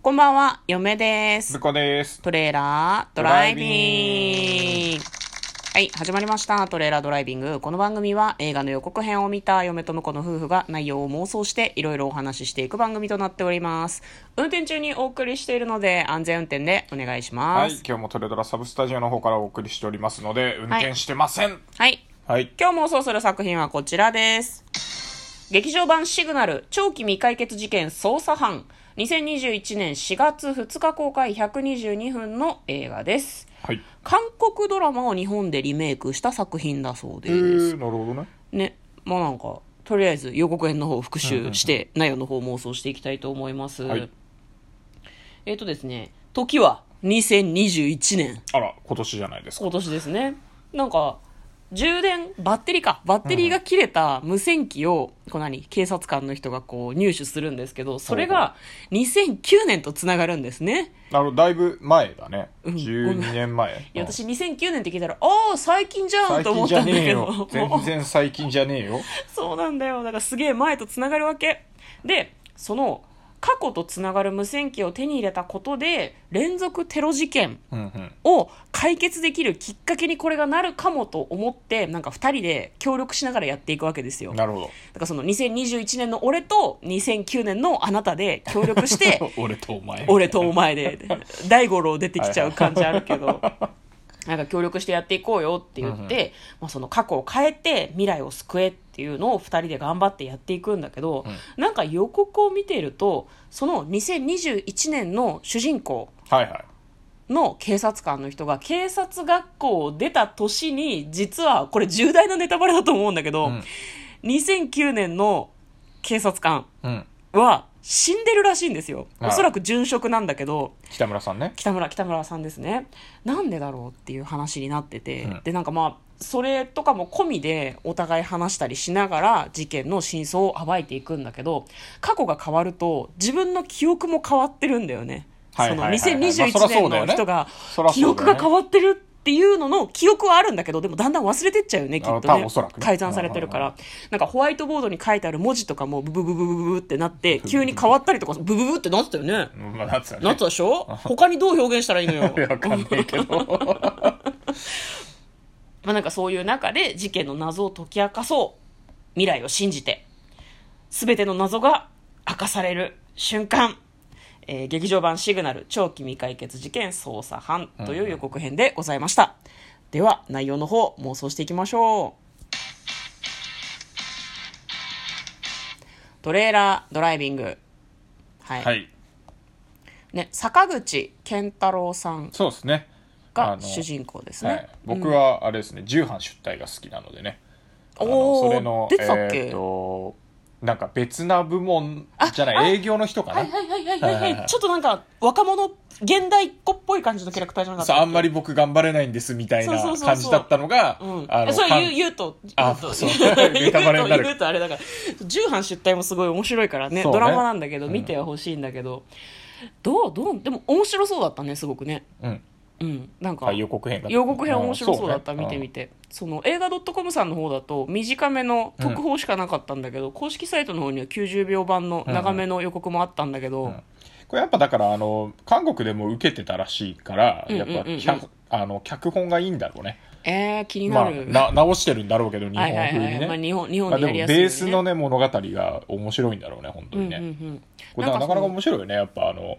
こんばんは、嫁ですず。こです。トレーラードライビング。はい、始まりました。トレーラードライビング。この番組は映画の予告編を見た嫁と婿の夫婦が内容を妄想していろいろお話ししていく番組となっております。運転中にお送りしているので安全運転でお願いしはいます。、今日もトレドラサブスタジオの方からお送りしておりますので、運転してません。はい。はい。今日妄想する作品はこちらです。劇場版シグナル長期未解決事件捜査班2021年4月2日公開122分の映画です。はい。韓国ドラマを日本でリメイクした作品だそうえです。ー、なるほどね。ね。まあなんか、とりあえず予告編の方を復習して、内容の方を妄想していきたいと思います。はいえっ、とですね、時は2021年。あら、今年じゃないですか。今年ですね。なんか、充電、バッテリーか。バッテリーが切れた無線機を、こう何？警察官の人がこう入手するんですけど、それが2009年とつながるんですね。なるほど、だいぶ前だね。うん12年前。いや、うん私2009年って聞いたら、ああ、最近じゃん最と思ったんだけどよ。。全然最近じゃねえよ。そうなんだよ。だからすげえ前とつながるわけ。で、その過去とつながる無線機を手に入れたことで、連続テロ事件。を解決できるきっかけにこれがなるかもと思って、なんか二人で協力しながらやっていくわけですよ。だなるほど。からその2021年の俺と2009年のあなたで協力して、俺とお前。俺とお前で、大五郎出てきちゃう感じあるけど、なんか協力してやっていこうよって言って、まあ、その過去を変えて未来を救えっていうのを二人で頑張ってやっていくんだけど、なんか予告を見ていると、その2021年の主人公。の警察官の人が警察学校を出た年に実はこれ重大なネタバレだと思うんだけど、うん2009年の警察官うん。は死んでるらしいんですよ。おそらく殉職なんだけど北村さんね。北村北村さんですね。なんでだろうっていう話になってて、うん。でなんかまあそれとかも込みでお互い話したりしながら事件の真相を暴いていくんだけど過去が変わると自分の記憶も変わってるんだよね。はいはいはいはい。そのまあそら2021そう年の人が記憶が変わってるっていうのの記憶はあるんだけどでもだんだん忘れてっちゃうよねきっあとねね改ざんされてるからなんかホワイトボードに書いてある文字とかもブブブブブブブってなって急に変わったりとかブブブってなってたよねうんまあ、なってたね。なってたでしょ他にどう表現したらいいのよわかんないけど。まあなんかそういう中で事件の謎を解き明かそう未来を信じて全ての謎が明かされる瞬間、えー劇場版シグナル長期未解決事件捜査班という予告編でございました、では内容の方妄想していきましょう。トレーラードライビング。はい、はい。ね、坂口健太郎さんそうですね。が主人公ですね、はい、僕はあれですね、重版出隊が好きなのでね。おーそれの出てたっけ？えーとなんか別な部門じゃなあい営業の人かな、はいはいはいはいはい、はい。はいはいちょっとなんか若者現代っ子っぽい感じのキャラクターじゃなかった？そうあんまり僕頑張れないんですみたいな感じだったのがそれかん言う言うと。あそう言うと言うとあれだから。重版出題もすごい面白いからねね。ドラマなんだけどうん見てはほしいんだけど、どうどうでも面白そうだったねすごくね。うんうん。なんかはい予告編が予告編面白そうだった、見てみて。その映画 .com さんの方だと短めの特報しかなかったんだけど、公式サイトの方には90秒版の長めの予告もあったんだけど、ん。これやっぱだからあの韓国でも受けてたらしいから、うんやっぱ、あの脚本がいいんだろうね。えー、気にまあなる、な直してるんだろうけど日本風にね、はい、まあ、日本日本まあ、でもベでやりやすいようにねースのね物語が面白いんだろうね本当にね、うんうんうん。これなかなか面白いよねやっぱあの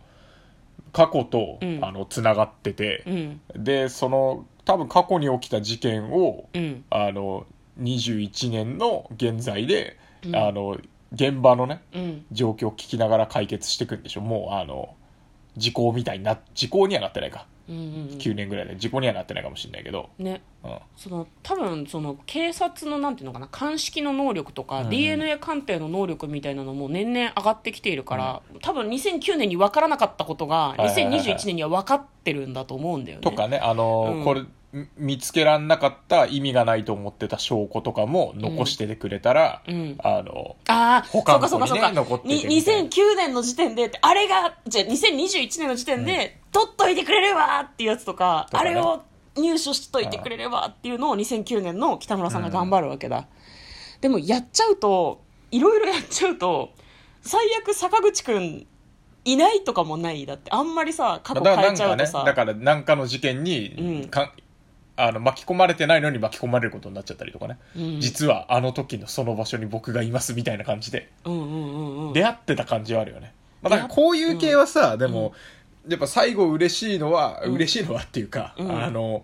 過去と、うん。あのつながっててう、ん。でその多分過去に起きた事件を、うん。あの21年の現在で、うん。あの現場のねうん。状況を聞きながら解決していくんでしょ。もうあの時効みたいにな時効にはなってないか、うんうん9年ぐらいで時効にはなってないかもしれないけど、うんね。うん、その多分その警察のなんていうのかな鑑識の能力とか、うん DNA 鑑定の能力みたいなのも年々上がってきているから、多分2009年に分からなかったことがはいはいはいはい。2021年には分かってるんだと思うんだよね。とかねあの、うん。これみ見つけらんなかった意味がないと思ってた証拠とかも残しててくれたら、うん。あのああ、そう他かそうかそうか。の子にね残っててにみたいな。2009年の時点であれが、じゃあ2021年の時点で、取っといてくれればっていうやつとか、とかね。あれを入手しといてくれればっていうのを2009年の北村さんが頑張るわけだ。でもやっちゃうと、いろいろやっちゃうと、最悪坂口くん、いないとかもないだって。あんまりさ過去変えちゃうとさ、だからなんかの事件に、うん。かあの巻き込まれてないのに巻き込まれることになっちゃったりとかね、うん。実はあの時のその場所に僕がいますみたいな感じで。うんうんうんうん。出会ってた感じはあるよね、まあ、だからこういう系はさ、でも、やっぱ最後嬉しいのは、うん。嬉しいのはっていうか、うん。あの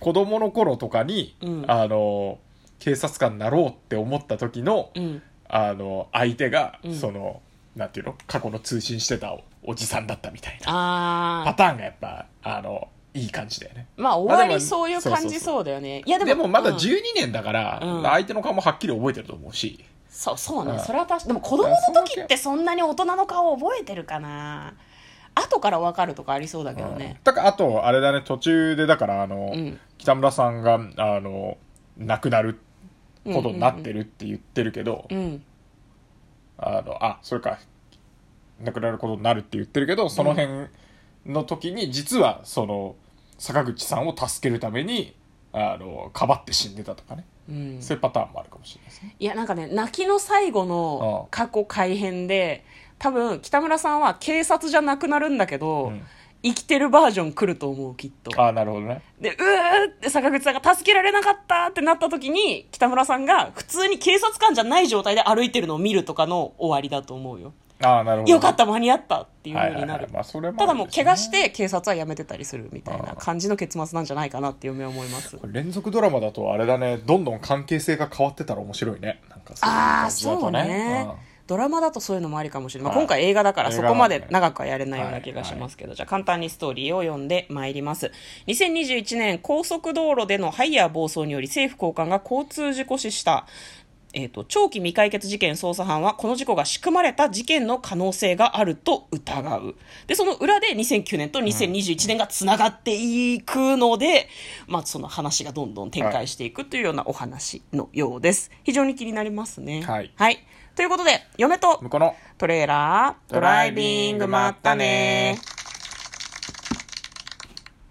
子供の頃とかに、うん。あの警察官になろうって思った時の、うん。あの相手が、うん。そのなんていうの？過去の通信してたおおじさんだったみたいなパターンがやっぱあのいい感じだよね。まあ終わまあでもりそういう感じそうだよね。いやでもでもまだうん。12年だから、うん。相手の顔もはっきり覚えてると思うし。そうそうね、うん。それは確かでも子供の時ってそんなに大人の顔覚えてるかな後から分かるとかありそうだけどね。だからあとあれだね途中でだからあの、うん。北村さんがあの亡くなることになってるって言ってるけど、うん。あのあそれか。亡くなることになるって言ってるけどその辺の時に実はその坂口さんを助けるためにあのかばって死んでたとかね、うん。そういうパターンもあるかもしれないですね。いやなんかね泣きの最後の過去改変で多分北村さんは警察じゃなくなるんだけど、うん。生きてるバージョン来ると思うきっと。ああなるほどね。でうーって坂口さんが助けられなかったってなった時に北村さんが普通に警察官じゃない状態で歩いてるのを見るとかの終わりだと思うよ。ああなるほどよかった間に合ったっていうはいはいは風にない。るまあそれもただもう怪我してて警察は辞めてたりするみたいな感じの結末なんじゃないかなっていう夢を思います。連続ドラマだとあれだね。どんどん関係性が変わってたら面白いね。なんかそういうああ感じだとそうね。うんドラマだとそういうのもありかもしれない、まあ、はい今回映画だから映そこまで長くはやれないような気がしますけど、じゃあ簡単にストーリーを読んでまいります。2021年高速道路でのハイヤー暴走により政府高官が交通事故死したえー、と長期未解決事件捜査班はこの事故が仕組まれた事件の可能性があると疑う。でその裏で2009年と2021年がつながっていくので、まあ、その話がどんどん展開していくというようなお話のようです。非常に気になりますね。はい。ということで嫁と向こうのトレーラードライビングまったね